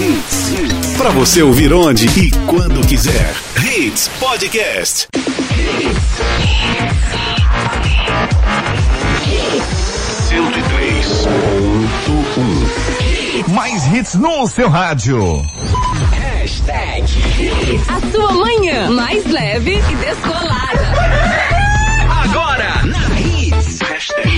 Hits. Pra você ouvir onde e quando quiser. Hits Podcast. Cento e três ponto um. Mais hits no seu rádio. A sua manhã mais leve e descolada.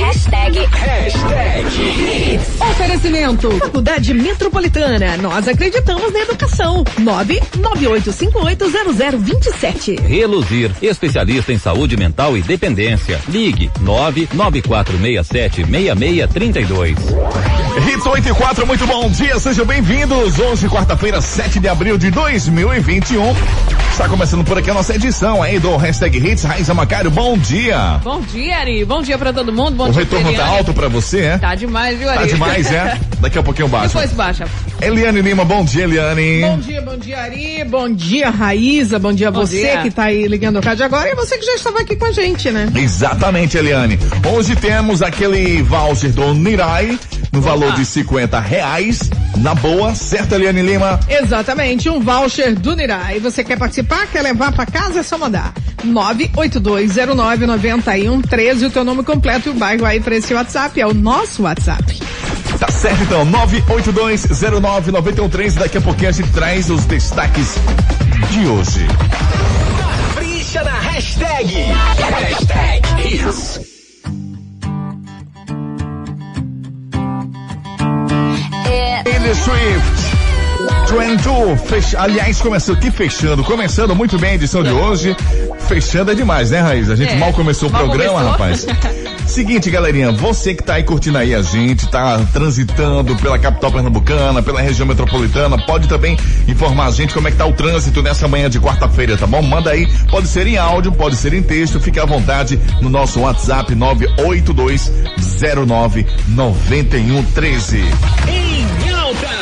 Hashtag. Hashtag. Oferecimento. Faculdade Metropolitana. Nós acreditamos na educação. 998580027. Reluzir, especialista em saúde mental e dependência. Ligue 994676632. Hits 84, muito bom dia, sejam bem-vindos. Hoje, quarta-feira, 7 de abril de 2021. Está começando por aqui a nossa edição aí do Hashtag Hits. Raiza Macário, bom dia. Bom dia, Ari. Bom dia pra todo mundo. Bom O dia, retorno tá Eliane. alto pra você, é? Tá demais, viu, Ari? Tá demais, é? Daqui a pouquinho baixo. Depois baixa. Eliane Lima, bom dia, Eliane. Bom dia, bom dia, Ari. Bom dia, Raíza. Bom dia a você dia. que tá aí ligando o rádio agora e você que já estava aqui com a gente, né? Exatamente, Eliane. Hoje temos aquele voucher do Nirai no valor de 50 reais. Na boa, certo, Eliane Lima? Exatamente, um voucher do Nirai. Você quer participar? Quer levar pra casa? É só mandar. 982099113, o teu nome completo e o bairro aí pra esse WhatsApp. É o nosso WhatsApp. Tá certo então, 982099113. Daqui a pouquinho a gente traz os destaques de hoje. Capricha na hashtag. Hashtag Hits. Taylor Swift. 22, fecha, aliás, começando, que fechando, começando muito bem a edição de hoje, fechando é demais, né, Raiz? A gente É, mal começou o mal programa, rapaz. Seguinte, galerinha, você que tá aí curtindo aí a gente, tá transitando pela capital pernambucana, pela região metropolitana, pode também informar a gente como é que tá o trânsito nessa manhã de quarta-feira, tá bom? Manda aí, pode ser em áudio, pode ser em texto, fique à vontade no nosso WhatsApp 982099113. Em alta.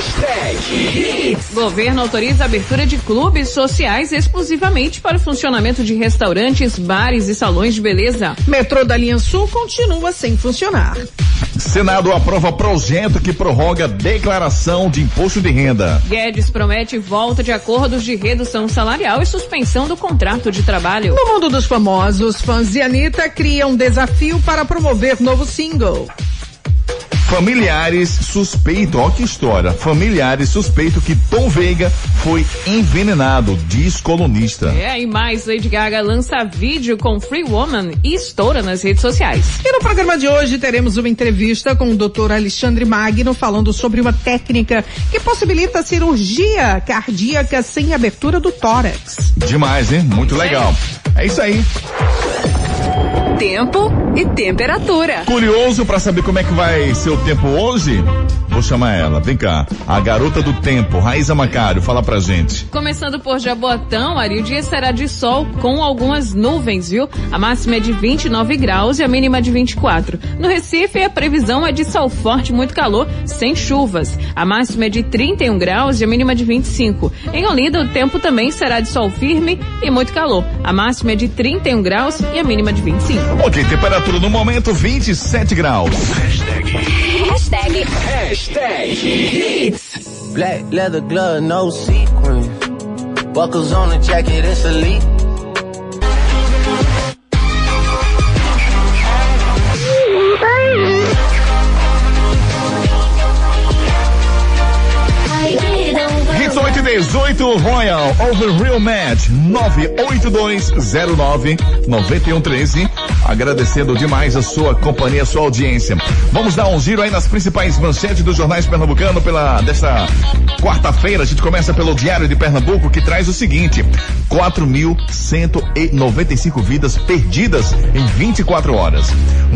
Hashtag. Governo autoriza a abertura de clubes sociais exclusivamente para o funcionamento de restaurantes, bares e salões de beleza. Metrô da linha Sul continua sem funcionar. Senado aprova projeto que prorroga declaração de imposto de renda. Guedes promete volta de acordos de redução salarial e suspensão do contrato de trabalho. No mundo dos famosos, fãs de Anitta criam um desafio para promover novo single. Familiares suspeitam, ó que história. Familiares suspeitam que Tom Veiga foi envenenado, diz colunista. É, e mais, Lady Gaga lança vídeo com Free Woman e estoura nas redes sociais. E no programa de hoje teremos uma entrevista com o Dr. Alexandre Magno falando sobre uma técnica que possibilita a cirurgia cardíaca sem abertura do tórax. Demais, hein? Muito legal. É isso aí. Tempo e temperatura. Curioso pra saber como é que vai ser o tempo hoje? Vou chamar ela. Vem cá. A garota do tempo, Raíza Macário, fala pra gente. Começando por Jabotão, Ari, o dia será de sol com algumas nuvens, viu? A máxima é de 29 graus e a mínima de 24. No Recife, a previsão é de sol forte, muito calor, sem chuvas. A máxima é de 31 graus e a mínima de 25. Em Olinda, o tempo também será de sol firme e muito calor. A máxima é de 31 graus e a mínima de 25. Ok, temperatura no momento 27 graus. Hashtag Hashtag. Black leather glove, no sequin. Buckles on the jacket, it's elite. Hits 8 e 18 Royal Over Real Match 982099113. Agradecendo demais a sua companhia, a sua audiência. Vamos dar um giro aí nas principais manchetes dos jornais pernambucano pela desta quarta-feira. A gente começa pelo Diário de Pernambuco que traz o seguinte: 4.195 vidas perdidas em 24 horas.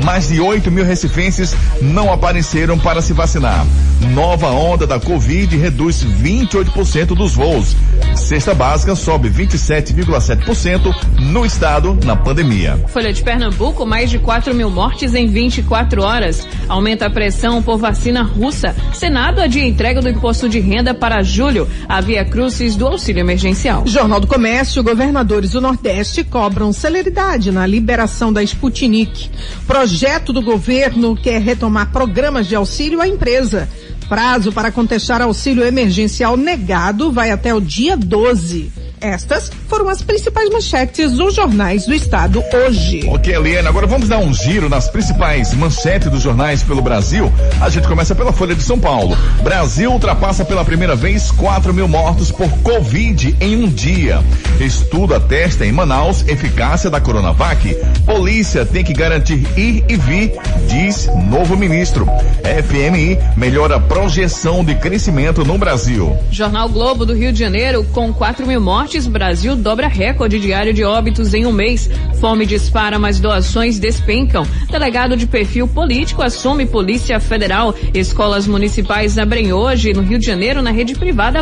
Mais de 8 mil recifenses não apareceram para se vacinar. Nova onda da Covid reduz 28% dos voos. Cesta básica sobe 27,7% no estado na pandemia. Folha de Pernambuco, mais de 4 mil mortes em 24 horas. Aumenta a pressão por vacina russa. Senado adia entrega do imposto de renda para julho. Havia cruces do auxílio emergencial. Jornal do Comércio, governadores do Nordeste cobram celeridade na liberação da Sputnik. Projeto do governo quer retomar programas de auxílio à empresa. Prazo para contestar auxílio emergencial negado vai até o dia 12. Estas foram as principais manchetes dos jornais do estado hoje. Ok, Eliane, agora vamos dar um giro nas principais manchetes dos jornais pelo Brasil. A gente começa pela Folha de São Paulo. Brasil ultrapassa pela primeira vez 4 mil mortos por Covid em um dia. Estudo atesta em Manaus eficácia da Coronavac. Polícia tem que garantir ir e vir, diz novo ministro. FMI melhora a projeção de crescimento no Brasil. Jornal Globo do Rio de Janeiro, com 4 mil mortes, Brasil dobra recorde diário de óbitos em um mês. Fome dispara, mas doações despencam. Delegado de perfil político assume Polícia Federal. Escolas municipais abrem hoje no Rio de Janeiro na rede privada.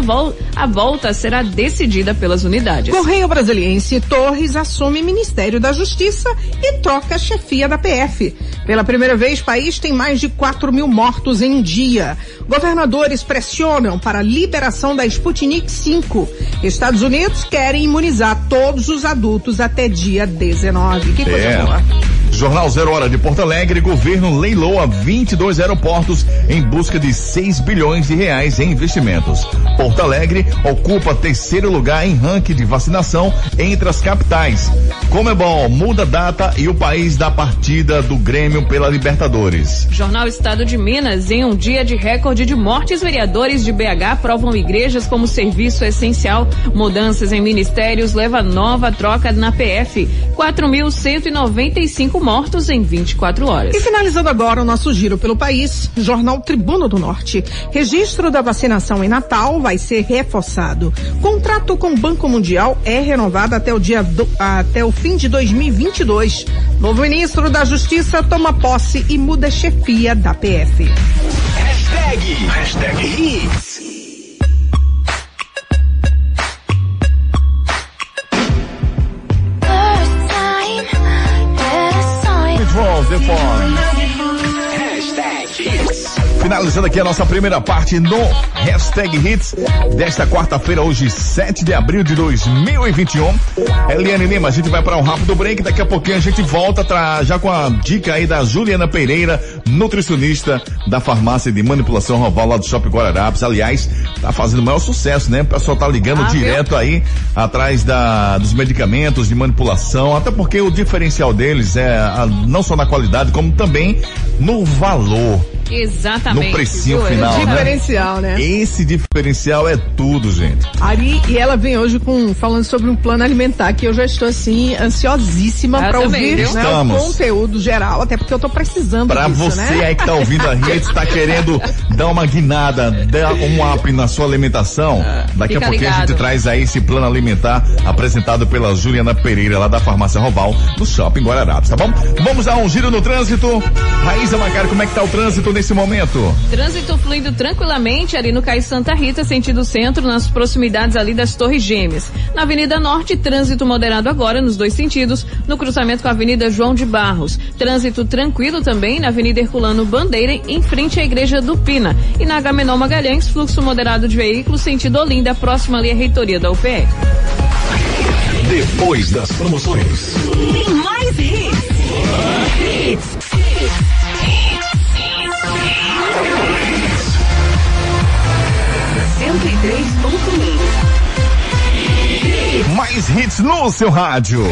A volta será decidida pelas unidades. Correio Brasiliense Torres assume Ministério da Justiça e troca a chefia da PF. Pela primeira vez, país tem mais de 4 mil mortos em dia. Governadores pressionam para a liberação da Sputnik 5. Estados Unidos querem imunizar todos os adultos até dia 19. Que coisa é. boa. Jornal Zero Hora de Porto Alegre, governo leiloa 22 aeroportos em busca de 6 bilhões de reais em investimentos. Porto Alegre ocupa terceiro lugar em ranking de vacinação entre as capitais. Comebol muda data e o país da partida do Grêmio pela Libertadores. Jornal Estado de Minas, em um dia de recorde de mortes, vereadores de BH aprovam igrejas como serviço essencial. Mudanças em ministérios leva nova troca na PF. 4.195 mortos em 24 horas. E finalizando agora o nosso giro pelo país, Jornal Tribuno do Norte. Registro da vacinação em Natal vai ser reforçado. Contrato com o Banco Mundial é renovado até o dia do, até o fim de 2022. Novo ministro da Justiça toma posse e muda a chefia da PF. Hashtag, hashtag hits. informed. Hashtag hits. Finalizando aqui a nossa primeira parte no Hashtag Hits desta quarta-feira, hoje 7 de abril de 2021. Eliane Lima, a gente vai para um rápido break, daqui a pouquinho a gente volta tra, já com a dica aí da Juliana Pereira, nutricionista da farmácia de manipulação Roval lá do Shopping Guararapes. Aliás, tá fazendo o maior sucesso, né? O pessoal tá ligando ah, direto viu? aí atrás da, dos medicamentos de manipulação, até porque o diferencial deles é a, não só na qualidade, como também no valor. Exatamente. No precinho final, né? Diferencial, né? Esse diferencial é tudo, gente. Ari, e ela vem hoje com falando sobre um plano alimentar que eu já estou assim ansiosíssima para ouvir né, o conteúdo geral, até porque eu estou precisando Para você né? aí que tá ouvindo a rede, está querendo dar uma guinada, dar um up na sua alimentação, ah, daqui a pouquinho ligado. a gente traz aí esse plano alimentar apresentado pela Juliana Pereira lá da Farmácia Roval do Shopping Guararapes, tá bom? Vamos dar um giro no trânsito. Raíza Macari, como é que tá o trânsito nesse momento? Trânsito fluindo tranquilamente ali no Cais Santa Rita, sentido centro, nas proximidades ali das Torres Gêmeas. Na Avenida Norte, trânsito moderado agora nos dois sentidos, no cruzamento com a Avenida João de Barros. Trânsito tranquilo também na Avenida Herculano Bandeira, em frente à Igreja do Pina. E na Agamenon Magalhães, fluxo moderado de veículos sentido Olinda, próxima ali à reitoria da UPE. Depois das promoções. Tem mais hits. Mais hits no seu rádio.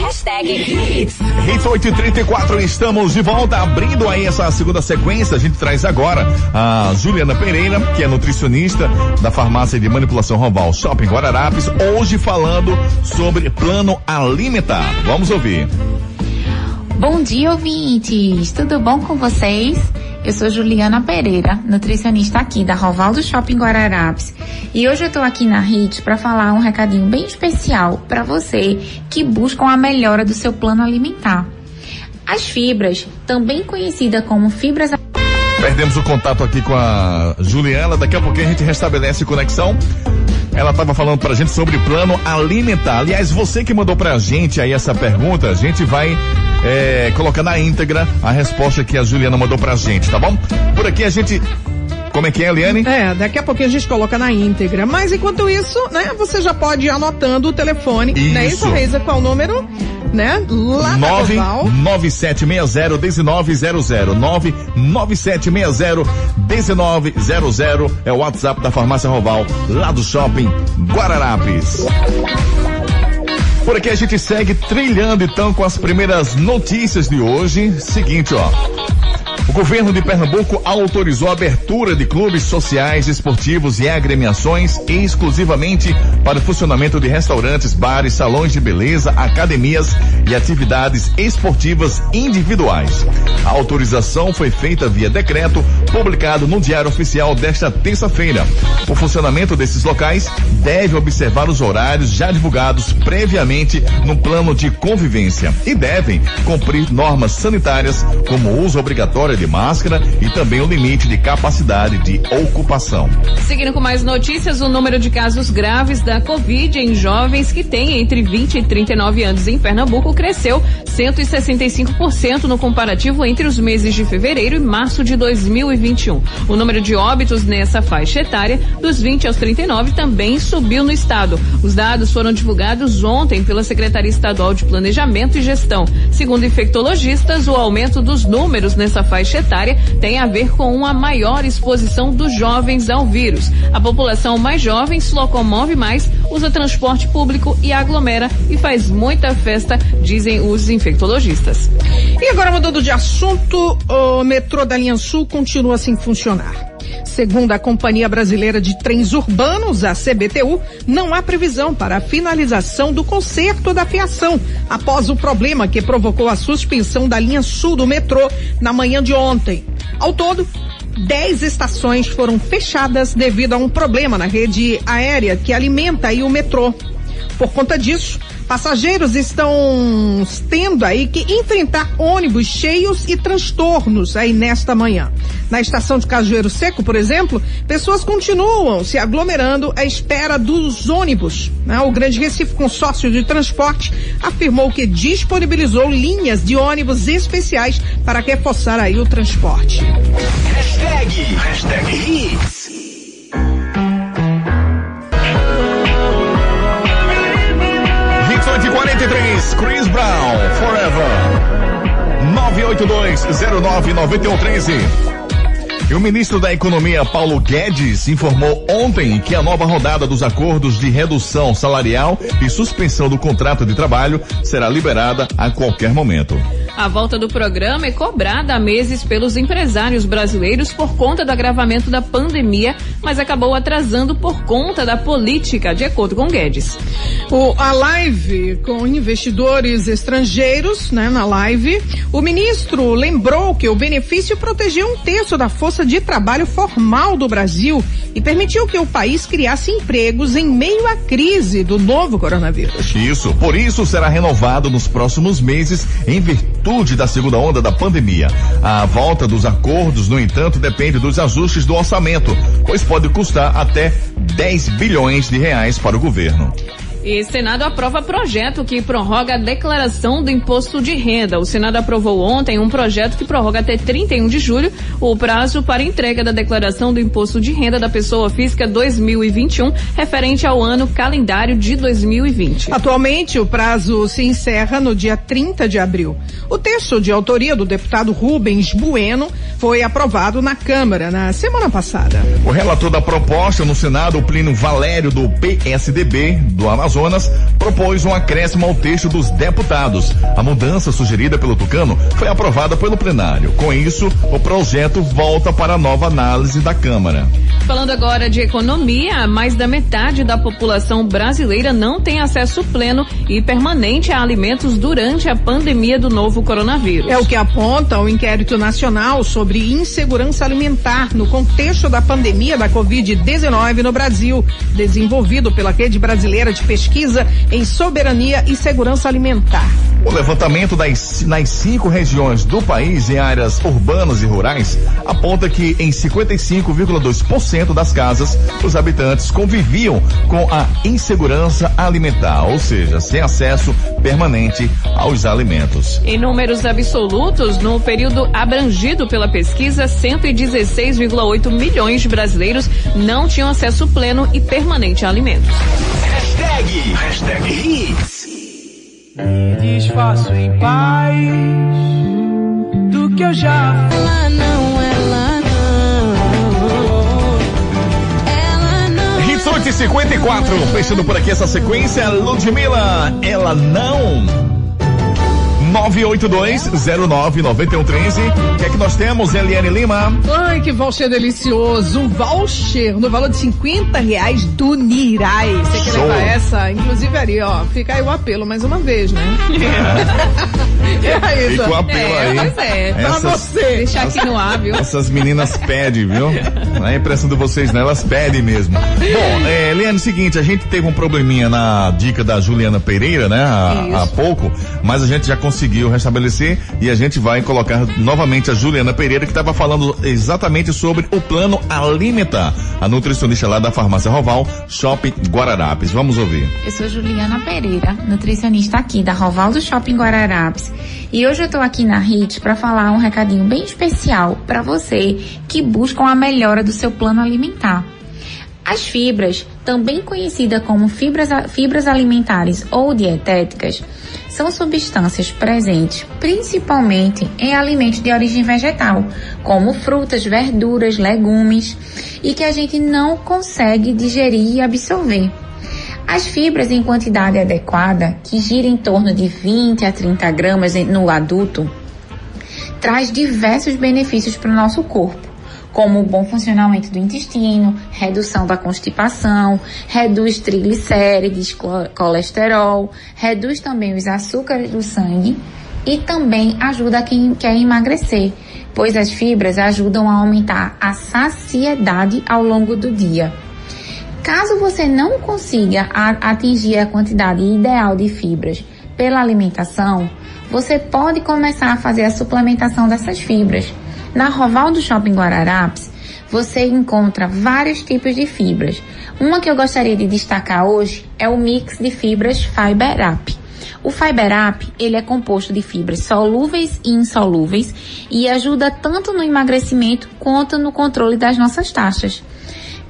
Hashtag Hits. Hits 834, estamos de volta, abrindo aí essa segunda sequência. A gente traz agora a Juliana Pereira, que é nutricionista da farmácia de manipulação Roval Shopping Guararapes, hoje falando sobre plano alimentar. Vamos ouvir. Bom dia, ouvintes! Tudo bom com vocês? Eu sou Juliana Pereira, nutricionista aqui da Rovaldo Shopping Guararapes, e hoje eu estou aqui na HIT para falar um recadinho bem especial para você que busca a melhora do seu plano alimentar. As fibras, também conhecida como fibras Perdemos o contato aqui com a Juliana, daqui a pouquinho a gente restabelece conexão. Ela estava falando pra gente sobre plano alimentar. Aliás, você que mandou pra gente aí essa pergunta, a gente vai é, colocar na íntegra a resposta que a Juliana mandou pra gente, tá bom? Por aqui a gente como é que é, Eliane? É, daqui a pouquinho a gente coloca na íntegra. Mas enquanto isso, né, você já pode ir anotando o telefone, isso. né? Isso, Reisa, qual o número? né? Lá na Roval. 99760-1900 é o WhatsApp da Farmácia Roval, lá do Shopping Guararapes. Por aqui a gente segue trilhando então com as primeiras notícias de hoje. Seguinte, ó. Governo de Pernambuco autorizou a abertura de clubes sociais, esportivos e agremiações exclusivamente para o funcionamento de restaurantes, bares, salões de beleza, academias e atividades esportivas individuais. A autorização foi feita via decreto publicado no Diário Oficial desta terça-feira. O funcionamento desses locais deve observar os horários já divulgados previamente no plano de convivência e devem cumprir normas sanitárias como o uso obrigatório de máscara e também o limite de capacidade de ocupação. Seguindo com mais notícias, o número de casos graves da Covid em jovens que têm entre 20 e 39 anos em Pernambuco cresceu 165% no comparativo entre os meses de fevereiro e março de 2021. O número de óbitos nessa faixa etária, dos 20 aos 39, também subiu no estado. Os dados foram divulgados ontem pela Secretaria Estadual de Planejamento e Gestão. Segundo infectologistas, o aumento dos números nessa faixa etária tem a ver com uma maior exposição dos jovens ao vírus. A população mais jovem se locomove mais, usa transporte público e aglomera e faz muita festa, dizem os infectologistas. E agora mudando de assunto, o metrô da linha Sul continua sem funcionar. Segundo a Companhia Brasileira de Trens Urbanos, a CBTU, não há previsão para a finalização do conserto da fiação após o problema que provocou a suspensão da linha sul do metrô na manhã de ontem. Ao todo, 10 estações foram fechadas devido a um problema na rede aérea que alimenta aí o metrô. Por conta disso, passageiros estão tendo aí que enfrentar ônibus cheios e transtornos aí nesta manhã. Na estação de Cajueiro Seco, por exemplo, pessoas continuam se aglomerando à espera dos ônibus. né? O Grande Recife Consórcio de Transporte afirmou que disponibilizou linhas de ônibus especiais para reforçar aí o transporte. Hashtag, hashtag Hits. Hits 843, Chris Brown, Forever. 982-099113. E o ministro da Economia, Paulo Guedes, informou ontem que a nova rodada dos acordos de redução salarial e suspensão do contrato de trabalho será liberada a qualquer momento. A volta do programa é cobrada há meses pelos empresários brasileiros por conta do agravamento da pandemia, mas acabou atrasando por conta da política, de acordo com Guedes. O, a live com investidores estrangeiros, né, na live, o ministro lembrou que o benefício protegeu um terço da força de trabalho formal do Brasil e permitiu que o país criasse empregos em meio à crise do novo coronavírus. Isso, por isso será renovado nos próximos meses em virtude da segunda onda da pandemia. A volta dos acordos, no entanto, depende dos ajustes do orçamento, pois pode custar até 10 bilhões de reais para o governo. E Senado aprova projeto que prorroga a declaração do imposto de renda. O Senado aprovou ontem um projeto que prorroga até 31 de julho o prazo para entrega da declaração do imposto de renda da pessoa física 2021, referente ao ano calendário de 2020. Atualmente, o prazo se encerra no dia 30 de abril. O texto de autoria do deputado Rubens Bueno foi aprovado na Câmara na semana passada. O relator da proposta no Senado, o Plínio Valério do PSDB do Amazonas, propôs um acréscimo ao texto dos deputados. A mudança sugerida pelo Tucano foi aprovada pelo plenário. Com isso, o projeto volta para nova análise da Câmara. Falando agora de economia, mais da metade da população brasileira não tem acesso pleno e permanente a alimentos durante a pandemia do novo coronavírus. É o que aponta o inquérito nacional sobre insegurança alimentar no contexto da pandemia da Covid-19 no Brasil, desenvolvido pela Rede Brasileira de Pesquisa em Soberania e Segurança Alimentar. O levantamento das, nas cinco regiões do país em áreas urbanas e rurais aponta que em 55,2% das casas os habitantes conviviam com a insegurança alimentar, ou seja, sem acesso permanente aos alimentos. Em números absolutos, no período abrangido pela pesquisa, 116,8 milhões de brasileiros não tinham acesso pleno e permanente a alimentos. Hashtag, hashtag Hits. satisfaço em paz do que eu já fui. Ela não, ela não. Ela não. Hits 8 e 54, fechando por aqui essa sequência, Ludmilla, ela não. 982-099113. O que é que nós temos, Eliane Lima? Ai, que voucher delicioso. Um voucher no valor de 50 reais do Nirai. Você quer levar essa? Inclusive, Ari, ó, fica aí o apelo mais uma vez, né? é aí, Fica o apelo É, aí. pois é. Pra Essas, você. Deixar aqui no ar, viu? essas meninas pedem, viu? Não é impressão de vocês, não, elas pedem mesmo. Bom, é, Eliane, seguinte, a gente teve um probleminha na dica da Juliana Pereira, né? Há, há pouco, mas a gente já conseguiu restabelecer e a gente vai colocar novamente a Juliana Pereira, que estava falando exatamente sobre o plano Alimenta, a nutricionista lá da farmácia Roval, Shopping Guararapes. Vamos ouvir. Eu sou Juliana Pereira, nutricionista aqui da Rovaldo Shopping Guararapes. E hoje eu tô aqui na HIT para falar um recadinho bem especial para você que busca a melhora do seu plano alimentar. As fibras, também conhecidas como fibras, fibras alimentares ou dietéticas, são substâncias presentes principalmente em alimentos de origem vegetal, como frutas, verduras, legumes, e que a gente não consegue digerir e absorver. As fibras em quantidade adequada, que gira em torno de 20 a 30 gramas no adulto, traz diversos benefícios para o nosso corpo, como o bom funcionamento do intestino, redução da constipação, reduz triglicérides, colesterol, reduz também os açúcares do sangue e também ajuda quem quer emagrecer, pois as fibras ajudam a aumentar a saciedade ao longo do dia. Caso você não consiga atingir a quantidade ideal de fibras pela alimentação, você pode começar a fazer a suplementação dessas fibras. Na Roval do Shopping Guararapes, você encontra vários tipos de fibras. Uma que eu gostaria de destacar hoje é o mix de fibras Fiber Up. O Fiber Up, ele é composto de fibras solúveis e insolúveis e ajuda tanto no emagrecimento quanto no controle das nossas taxas.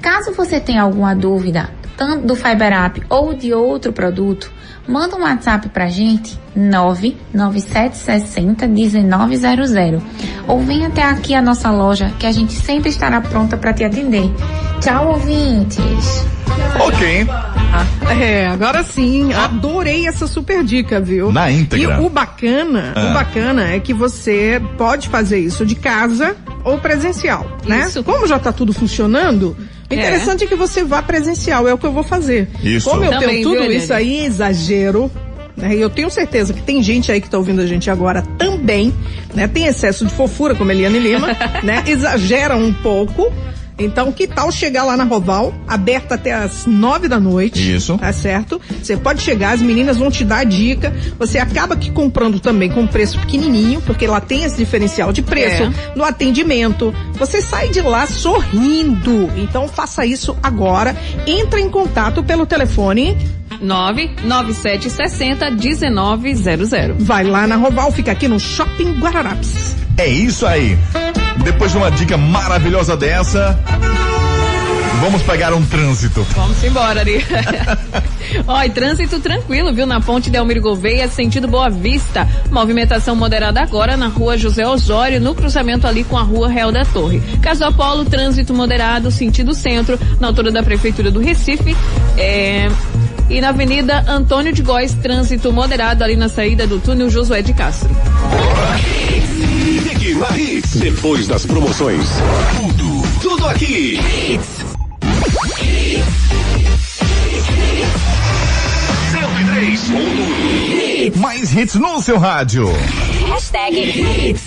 Caso você tenha alguma dúvida, tanto do Fiber Up ou de outro produto, manda um WhatsApp pra gente, 99760 1900. Ou vem até aqui a nossa loja, que a gente sempre estará pronta para te atender. Tchau, ouvintes! Ok. É, agora sim, adorei essa super dica, viu? Na íntegra. E o bacana, Ah. o bacana é que você pode fazer isso de casa ou presencial, né? Isso. Como já tá tudo funcionando. Interessante é. que você vá presencial, é o que eu vou fazer. Isso. Como eu Também, tenho tudo viu, isso aí, exagero, né? E eu tenho certeza que tem gente aí que tá ouvindo a gente agora também, né? Tem excesso de fofura, como Eliane Lima, né? Exagera um pouco. Então, que tal chegar lá na Roval, aberta até as nove da noite? Isso. Tá certo? Você pode chegar, as meninas vão te dar a dica. Você acaba que comprando também com um preço pequenininho, porque lá tem esse diferencial de preço, É. no atendimento. Você sai de lá sorrindo. Então, faça isso agora. Entra em contato pelo telefone 99760 1900. Vai lá na Roval, fica aqui no Shopping Guararapes. É isso aí. Depois de uma dica maravilhosa dessa, vamos pegar um trânsito. Vamos embora. Ó, e trânsito tranquilo, viu? Na ponte Delmiro Gouveia, sentido Boa Vista. Movimentação moderada agora na rua José Osório, no cruzamento ali com a rua Real da Torre. Caso Apolo, trânsito moderado, sentido centro, na altura da Prefeitura do Recife. É... E na Avenida Antônio de Góes, trânsito moderado ali na saída do túnel Josué de Castro. Na Hits. Depois das promoções. Tudo, tudo aqui. Hits. 103.1. Mais hits no seu rádio. Hashtag Hits.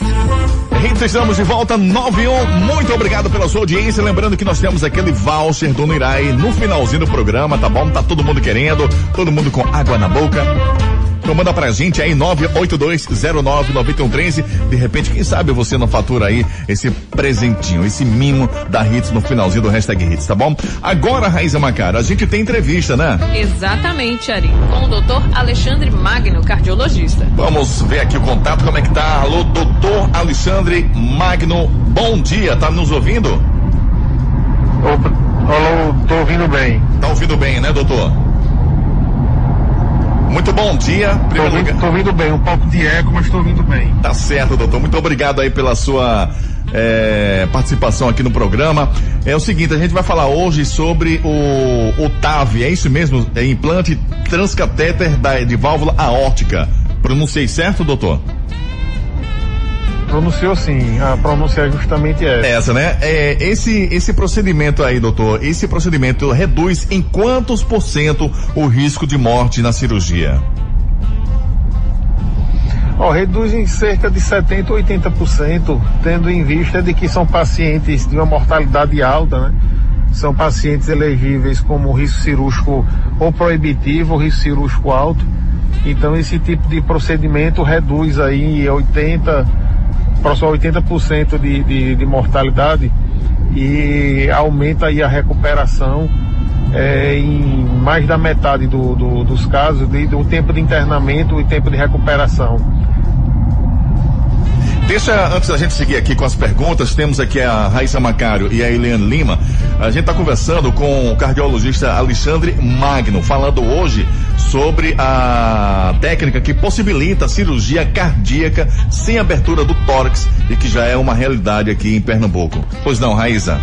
Hits, estamos de volta 91. Muito obrigado pela sua audiência. Lembrando que nós temos aquele voucher do Nirai no finalzinho do programa, tá bom? Tá todo mundo querendo, todo mundo com água na boca. Então manda pra gente aí 982099113. De repente, quem sabe você não fatura aí esse presentinho, esse mimo da Hits no finalzinho do hashtag Hits, tá bom? Agora, Raíza Macara, a gente tem entrevista, né? Exatamente, Ari. Com o doutor Alexandre Magno, cardiologista. Vamos ver aqui o contato, como é que tá? Alô, doutor Alexandre Magno, bom dia, tá nos ouvindo? Opa, alô, tô ouvindo bem. Tá ouvindo bem, né, doutor? Muito bom dia. Tô ouvindo, tô ouvindo bem, um pouco de eco, mas tô ouvindo bem. Tá certo, doutor. Muito obrigado aí pela sua é, participação aqui no programa. É o seguinte, a gente vai falar hoje sobre o, o TAV, é isso mesmo? É implante transcatéter da, de válvula aórtica. Pronunciei certo, doutor? Pronunciou sim, a pronúncia é justamente essa. Essa, né? É, esse, esse procedimento aí, doutor, esse procedimento reduz em quantos por cento o risco de morte na cirurgia? Ó, reduz em cerca de 70% ou 80%, tendo em vista de que são pacientes de uma mortalidade alta, né? São pacientes elegíveis como risco cirúrgico ou proibitivo ou risco cirúrgico alto. Então esse tipo de procedimento reduz aí 80%, próximo a 80% de, de, de mortalidade e aumenta aí a recuperação é, em mais da metade do, do, dos casos, de, do tempo de internamento e tempo de recuperação. Deixa, antes da gente seguir aqui com as perguntas, temos aqui a Raíssa Macário e a Eliane Lima. A gente está conversando com o cardiologista Alexandre Magno, falando hoje sobre a técnica que possibilita a cirurgia cardíaca sem abertura do tórax e que já é uma realidade aqui em Pernambuco. Pois não, Raíssa?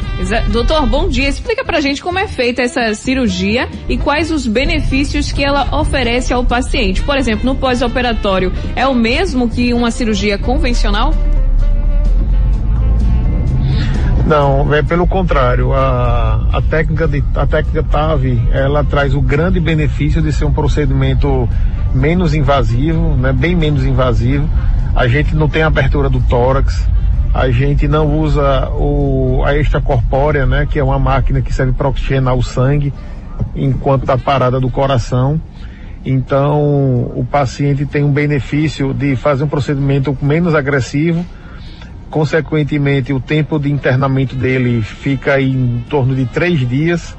Doutor, bom dia. Explica pra gente como é feita essa cirurgia e quais os benefícios que ela oferece ao paciente. Por exemplo, no pós-operatório, é o mesmo que uma cirurgia convencional? Não, é pelo contrário. A, a técnica de, a técnica TAV, ela traz o grande benefício de ser um procedimento menos invasivo, né, bem menos invasivo. A gente não tem abertura do tórax, a gente não usa o, a extracorpórea, né, que é uma máquina que serve para oxigenar o sangue enquanto está parada do coração. Então, o paciente tem um benefício de fazer um procedimento menos agressivo Consequentemente, o tempo de internamento dele fica em torno de três dias.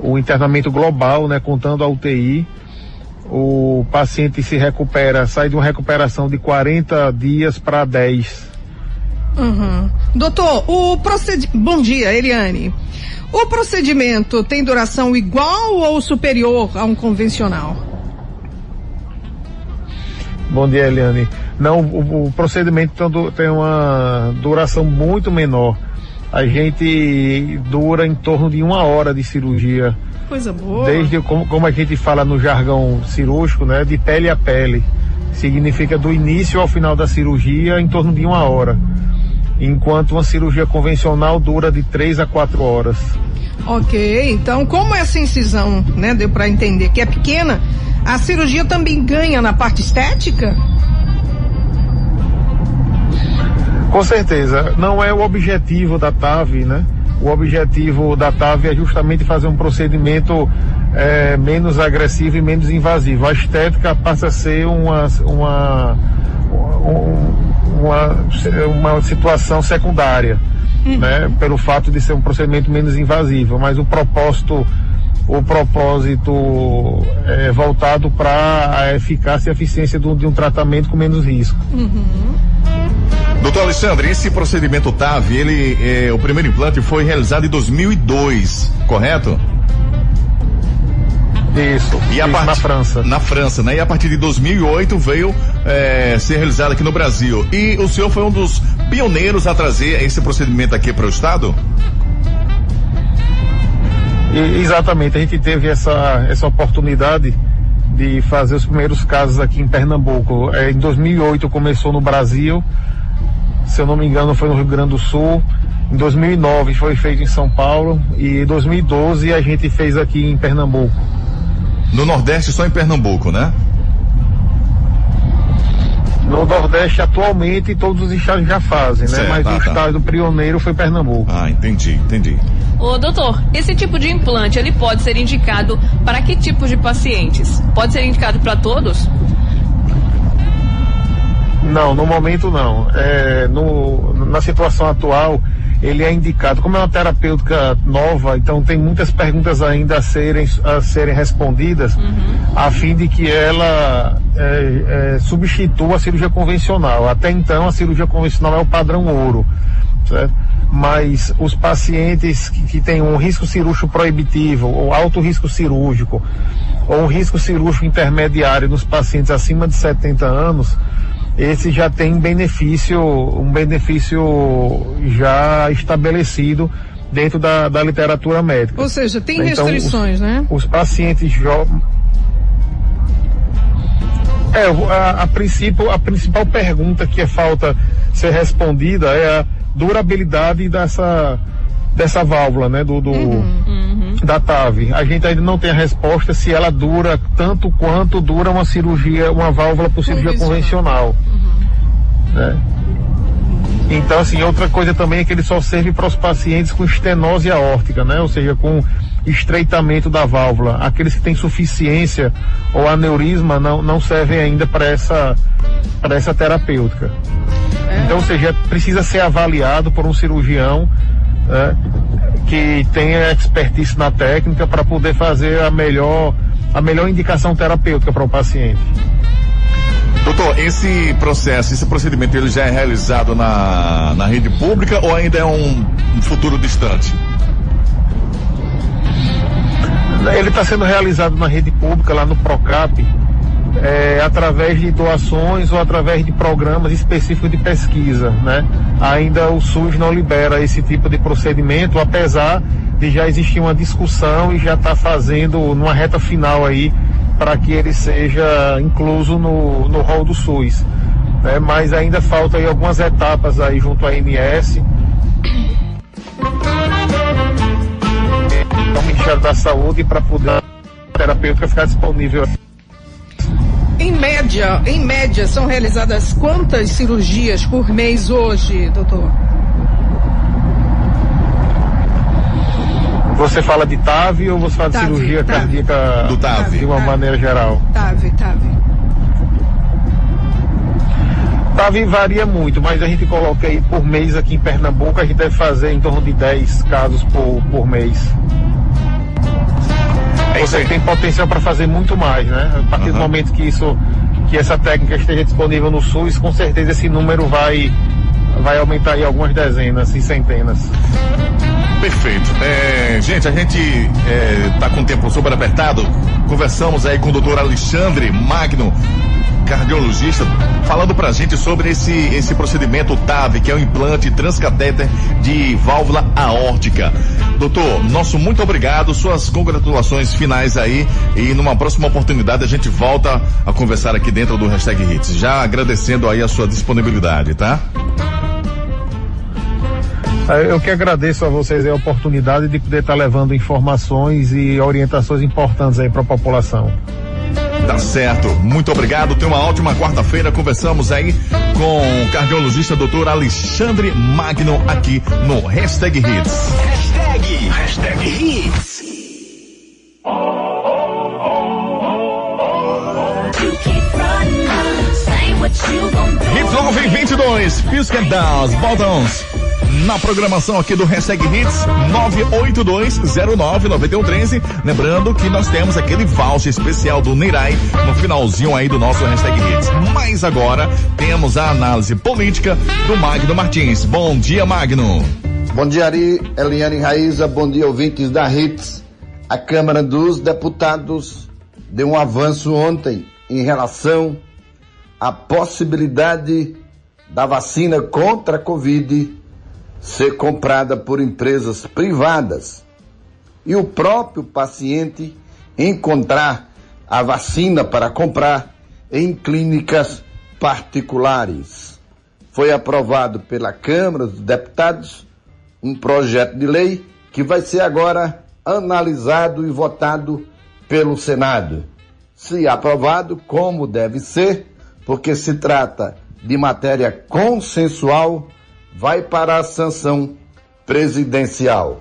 O internamento global, né, contando a UTI, o paciente se recupera, sai de uma recuperação de 40 dias para 10. Uhum. Doutor, o procedimento. Bom dia, Eliane. O procedimento tem duração igual ou superior a um convencional? Bom dia, Eliane. Não, o, o procedimento tem uma duração muito menor. A gente dura em torno de uma hora de cirurgia. Coisa boa. Desde, como, como a gente fala no jargão cirúrgico, né? De pele a pele. Significa do início ao final da cirurgia em torno de uma hora. Enquanto uma cirurgia convencional dura de três a quatro horas. Ok, então como essa incisão, né, deu para entender que é pequena, a cirurgia também ganha na parte estética? Com certeza. Não é o objetivo da TAV, né? O objetivo da TAV é justamente fazer um procedimento é, menos agressivo e menos invasivo. A estética passa a ser uma, uma, uma, uma situação secundária, uhum. né? Pelo fato de ser um procedimento menos invasivo. Mas o propósito o propósito é, voltado para a eficácia e eficiência do, de um tratamento com menos risco. Uhum. Doutor Alexandre, esse procedimento TAV, ele, é, o primeiro implante foi realizado em 2002, correto? Isso, e a part... na França. Na França, né? E a partir de 2008 veio é, ser realizado aqui no Brasil. E o senhor foi um dos pioneiros a trazer esse procedimento aqui para o Estado? E, exatamente, a gente teve essa, essa oportunidade de fazer os primeiros casos aqui em Pernambuco. É, em 2008 começou no Brasil, se eu não me engano foi no Rio Grande do Sul. Em 2009 foi feito em São Paulo e em 2012 a gente fez aqui em Pernambuco. No Nordeste só em Pernambuco, né? No Nordeste, atualmente, todos os estados já fazem, né? Certo, Mas tá, o tá. estado primeiro foi Pernambuco. Ah, entendi, entendi. Ô, doutor, esse tipo de implante, ele pode ser indicado para que tipo de pacientes? Pode ser indicado para todos? Não, no momento não. É, no, na situação atual, ele é indicado. Como é uma terapêutica nova, então tem muitas perguntas ainda a serem, a serem respondidas, a fim de que ela é, é, substitua a cirurgia convencional. Até então, a cirurgia convencional é o padrão ouro. certo? Mas os pacientes que, que têm um risco cirúrgico proibitivo ou alto risco cirúrgico ou um risco cirúrgico intermediário nos pacientes acima de 70 anos, esse já tem benefício, um benefício já estabelecido dentro da, da literatura médica. Ou seja, tem Então, restrições, os, né? Os pacientes jovens. É, a, a princípio, a principal pergunta que é falta ser respondida é a durabilidade dessa, dessa válvula, né? Do, do- da TAV. A gente ainda não tem a resposta se ela dura tanto quanto dura uma cirurgia, uma válvula por cirurgia convencional. né? Então, assim, outra coisa também é que ele só serve para os pacientes com estenose aórtica, né? Ou seja, com estreitamento da válvula. Aqueles que têm suficiência ou aneurisma não, não servem ainda para essa, para essa terapêutica. Então, ou seja, precisa ser avaliado por um cirurgião né, que tenha expertise na técnica para poder fazer a melhor, a melhor indicação terapêutica para o paciente. Doutor, esse processo, esse procedimento, ele já é realizado na, na rede pública ou ainda é um, um futuro distante? Ele está sendo realizado na rede pública, lá no PROCAP, é, através de doações ou através de programas específicos de pesquisa, né? Ainda o SUS não libera esse tipo de procedimento, apesar de já existir uma discussão e já está fazendo numa reta final aí para que ele seja incluso no, no rol do SUS. né? Mas ainda falta aí algumas etapas aí junto à ANS ao Ministério da Saúde para poder a terapêutica ficar disponível. Em média, em média, são realizadas quantas cirurgias por mês hoje, doutor? Você fala de TAV ou você fala de TAV, cirurgia TAV. cardíaca Do TAV. de uma maneira geral? Tave, tave. TAV varia muito, mas a gente coloca aí por mês aqui em Pernambuco, a gente deve fazer em torno de 10 casos por, por mês. Você tem potencial para fazer muito mais, né? A partir do momento que isso, que essa técnica esteja disponível no SUS, com certeza esse número vai, vai aumentar aí algumas dezenas e centenas. Perfeito. É, gente, a gente está com o tempo super apertado. Conversamos aí com o doutor Alexandre Magno, cardiologista, falando pra gente sobre esse, esse procedimento TAV, que é o implante transcatéter de válvula aórtica. Doutor, nosso muito obrigado, suas congratulações finais aí e numa próxima oportunidade a gente volta a conversar aqui dentro do Hashtag Hits. Já agradecendo aí a sua disponibilidade, tá? Eh, Eu que agradeço a vocês a oportunidade de poder estar levando informações e orientações importantes aí para a população. Tá certo. Muito obrigado. Tenha uma ótima quarta-feira. Conversamos aí com o cardiologista Dr. Alexandre Magno aqui no Hashtag Hits. Hashtag, hashtag hits. Hits 922, Pisca Downs, Baldons. Na programação aqui do Hashtag Hits 982099113. Lembrando que nós temos aquele voucher especial do Nirai no finalzinho aí do nosso Hashtag Hits. Mas agora temos a análise política do Magno Martins. Bom dia, Magno. Bom dia, Ari, Eliane Raíza, bom dia, ouvintes da HITS. A Câmara dos Deputados deu um avanço ontem em relação à possibilidade da vacina contra a Covid ser comprada por empresas privadas e o próprio paciente encontrar a vacina para comprar em clínicas particulares. Foi aprovado pela Câmara dos Deputados um projeto de lei que vai ser agora analisado e votado pelo Senado. Se aprovado, como deve ser, porque se trata de matéria consensual, vai para a sanção presidencial.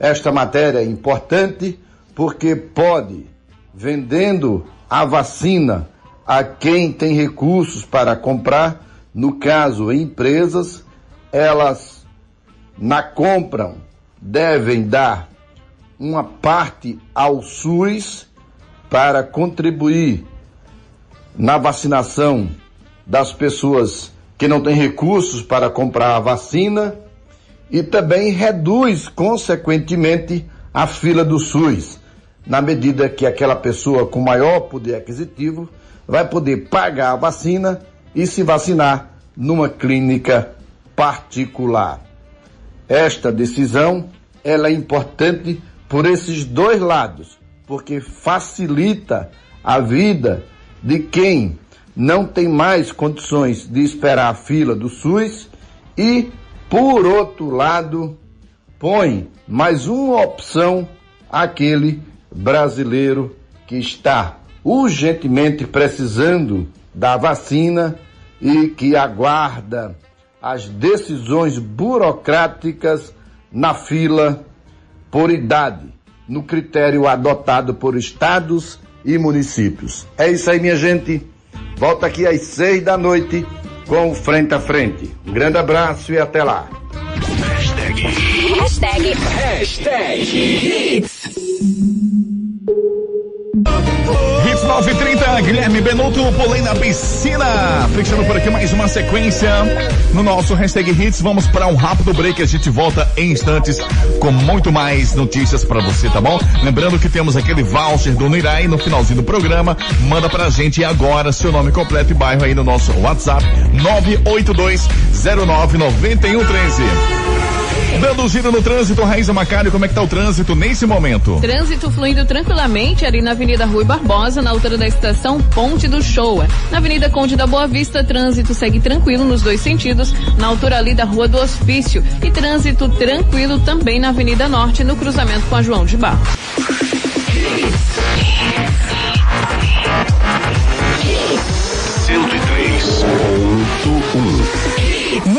Esta matéria é importante porque pode, vendendo a vacina a quem tem recursos para comprar, no caso empresas, elas na compra devem dar uma parte ao SUS para contribuir na vacinação das pessoas que não têm recursos para comprar a vacina e também reduz, consequentemente, a fila do SUS, na medida que aquela pessoa com maior poder aquisitivo vai poder pagar a vacina e se vacinar numa clínica particular. Esta decisão ela é importante por esses dois lados, porque facilita a vida de quem não tem mais condições de esperar a fila do SUS e, por outro lado, põe mais uma opção àquele brasileiro que está urgentemente precisando da vacina e que aguarda as decisões burocráticas na fila por idade, no critério adotado por estados e municípios. É isso aí, minha gente. Volta aqui às seis da noite com o Frente a Frente. Um grande abraço e até lá. Hashtag. Hashtag. Hashtag. Hits 930, Guilherme Benuto, pulei na piscina. Fechando por aqui mais uma sequência no nosso hashtag Hits. Vamos para um rápido break. A gente volta em instantes com muito mais notícias para você, tá bom? Lembrando que temos aquele voucher do Nirai no finalzinho do programa. Manda pra gente agora seu nome completo e bairro aí no nosso WhatsApp 982099113. Dando um giro no trânsito, Raíza Macário, como é que tá o trânsito nesse momento? Trânsito fluindo tranquilamente ali na Avenida Rui Barbosa, na altura da estação Ponte do Showa. Na Avenida Conde da Boa Vista, trânsito segue tranquilo nos dois sentidos, na altura ali da Rua do Hospício. E trânsito tranquilo também na Avenida Norte, no cruzamento com a João de Barro.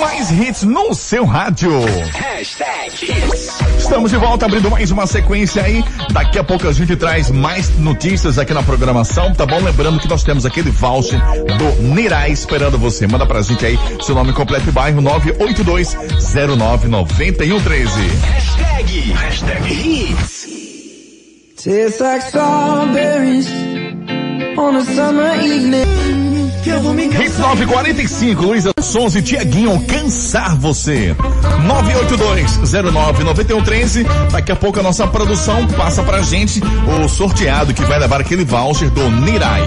Mais hits no seu rádio. Hashtag Hits. Estamos de volta abrindo mais uma sequência aí. Daqui a pouco a gente traz mais notícias aqui na programação, tá bom? Lembrando que nós temos aquele voucher do Nirai esperando você. Manda pra gente aí seu nome completo e bairro 982099113. Hashtag. Hashtag Hits. Tastes like strawberries on a summer evening. Hits 945, Luísa Sons e Tiaguinho, cansar você. 982-09-9113. Daqui a pouco a nossa produção passa pra gente o sorteado que vai levar aquele voucher do Nirai.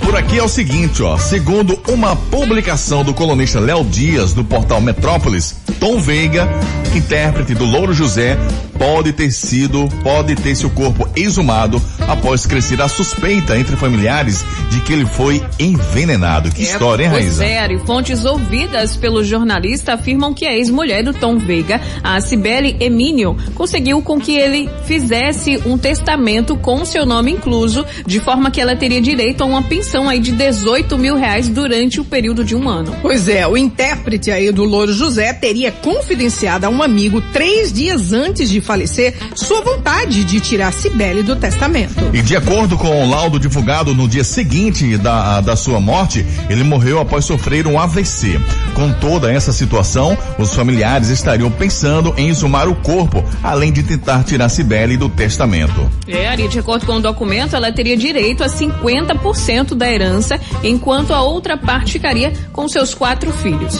Por aqui é o seguinte, ó. Segundo uma publicação do colunista Léo Dias do portal Metrópolis, Tom Veiga, intérprete do Louro José, pode ter sido, pode ter seu corpo exumado após crescer a suspeita entre familiares de que ele foi envenenado. Que história, hein, é, Ari, fontes ouvidas pelo jornalista afirmam que a ex-mulher do Tom Veiga, a Cibele Emínio, conseguiu com que ele fizesse um testamento com seu nome incluso, de forma que ela teria direito a uma pensão aí de 18 mil reais durante o período de um ano. Pois é, o intérprete aí do Louro José teria confidenciado a um amigo três dias antes de falecer sua vontade de tirar Cibele do testamento. E de acordo com o laudo divulgado no dia seguinte da, da sua morte, ele morreu após sofrer um AVC. Com toda essa situação, os familiares estariam pensando em exumar o corpo, além de tentar tirar Cibele do testamento. É, Ari, de acordo com o documento, ela teria direito a 50% da herança, enquanto a outra parte ficaria com seus quatro filhos.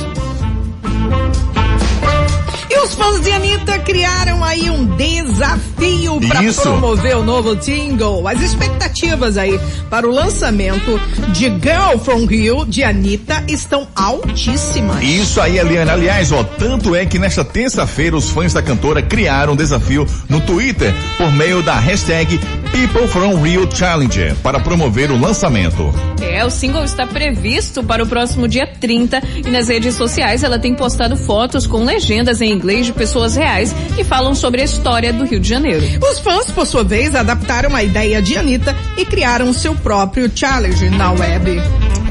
E os fãs de Anitta criaram aí um desafio para promover o novo single. As expectativas aí para o lançamento de Girl from Rio de Anitta estão altíssimas. Isso aí, Eliane. Aliás, ó, tanto é que nesta terça-feira os fãs da cantora criaram um desafio no Twitter por meio da hashtag People from Rio Challenge para promover o lançamento. É, o single está previsto para o próximo dia 30 e nas redes sociais ela tem postado fotos com legendas em inglês de pessoas reais que falam sobre a história do Rio de Janeiro. Os fãs, por sua vez, adaptaram a ideia de Anitta e criaram seu próprio challenge na web.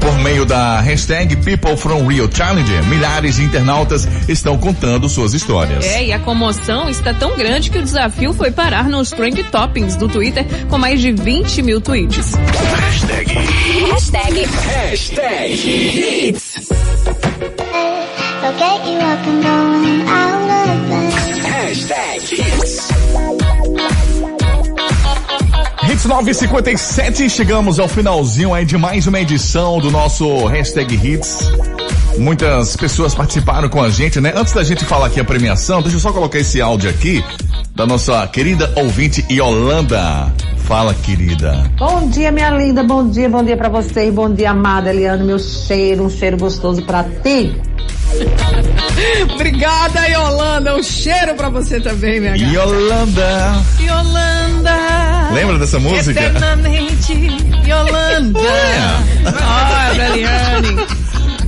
Por meio da hashtag People from Rio Challenge, milhares de internautas estão contando suas histórias. É, e a comoção está tão grande que o desafio foi parar nos trend toppings do Twitter com mais de 20 mil tweets. Hashtag. Hashtag. Hashtag Hits. I'll Hits. Hits 957, chegamos ao finalzinho aí de mais uma edição do nosso hashtag Hits. Muitas pessoas participaram com a gente, né? Antes da gente falar aqui a premiação, deixa eu só colocar esse áudio aqui da nossa querida ouvinte Yolanda. Fala, querida. Bom dia, minha linda. Bom dia, bom dia pra vocês. Bom dia, amada Eliane. Meu cheiro, um cheiro gostoso pra ti. Obrigada, Yolanda. Um cheiro pra você também, minha gata. Yolanda. Yolanda. Lembra dessa música? Eternamente, Yolanda. Olha, Eliane.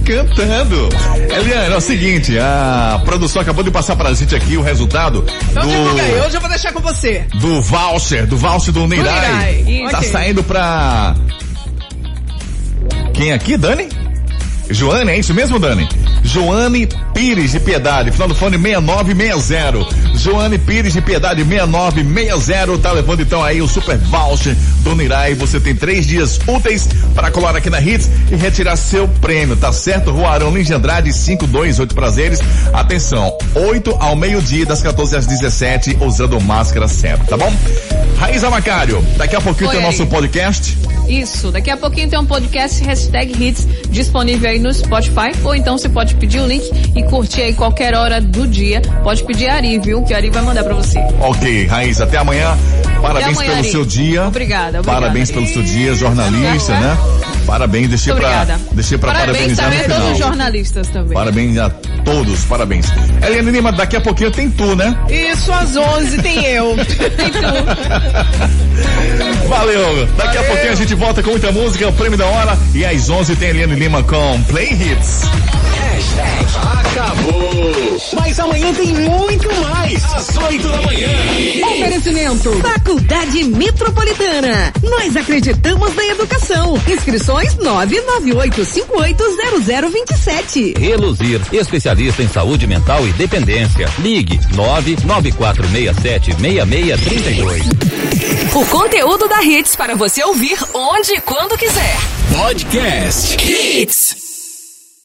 Cantando. Eliane, é o seguinte, a produção acabou de passar pra gente aqui o resultado Então divulga do, hoje eu vou deixar com você. do voucher, do voucher do Neirai. Neirai, Tá ok. saindo pra... Quem aqui, Dani? Joane, é isso mesmo, Dani? Joane Pires de Piedade, final do fone 6960. Joane Pires de Piedade 6960, tá levando então aí o super voucher do Nirai. Você tem três dias úteis para colar aqui na Hits e retirar seu prêmio, tá certo? Rua Arão Lins de Andrade 528 Prazeres. Atenção, 8 ao meio-dia, das 14 às 17, usando máscara sempre, tá bom? Raíza Macário, daqui a pouquinho Oi, tem o nosso podcast. Isso, daqui a pouquinho tem um podcast hashtag Hits disponível aí no Spotify, ou então você pode pedir o link e curtir aí qualquer hora do dia. Pode pedir a Ari, viu? Que a Ari vai mandar pra você. Ok, Raíssa, até amanhã. Parabéns amanhã, pelo Ari. seu dia. Obrigada, obrigada. Parabéns pelo seu dia, jornalista, Tá bom, né? Parabéns, deixei pra, obrigada. deixei pra Parabéns parabenizar também a todos os jornalistas também. Parabéns a todos, parabéns. Eliane Lima, daqui a pouquinho tem tu, né? Isso, às 11 tem eu. Valeu! Daqui a pouquinho a gente volta com muita música, o prêmio da hora. E às 11 tem Eliane Lima com Play Hits. Acabou. Mas amanhã tem muito mais. Às 8 da manhã. Oferecimento Faculdade Metropolitana. Nós acreditamos na educação. Inscrições 998580027. Reluzir, especialista em saúde mental e dependência. Ligue 994676632. O conteúdo da Hits para você ouvir onde e quando quiser. Podcast Hits.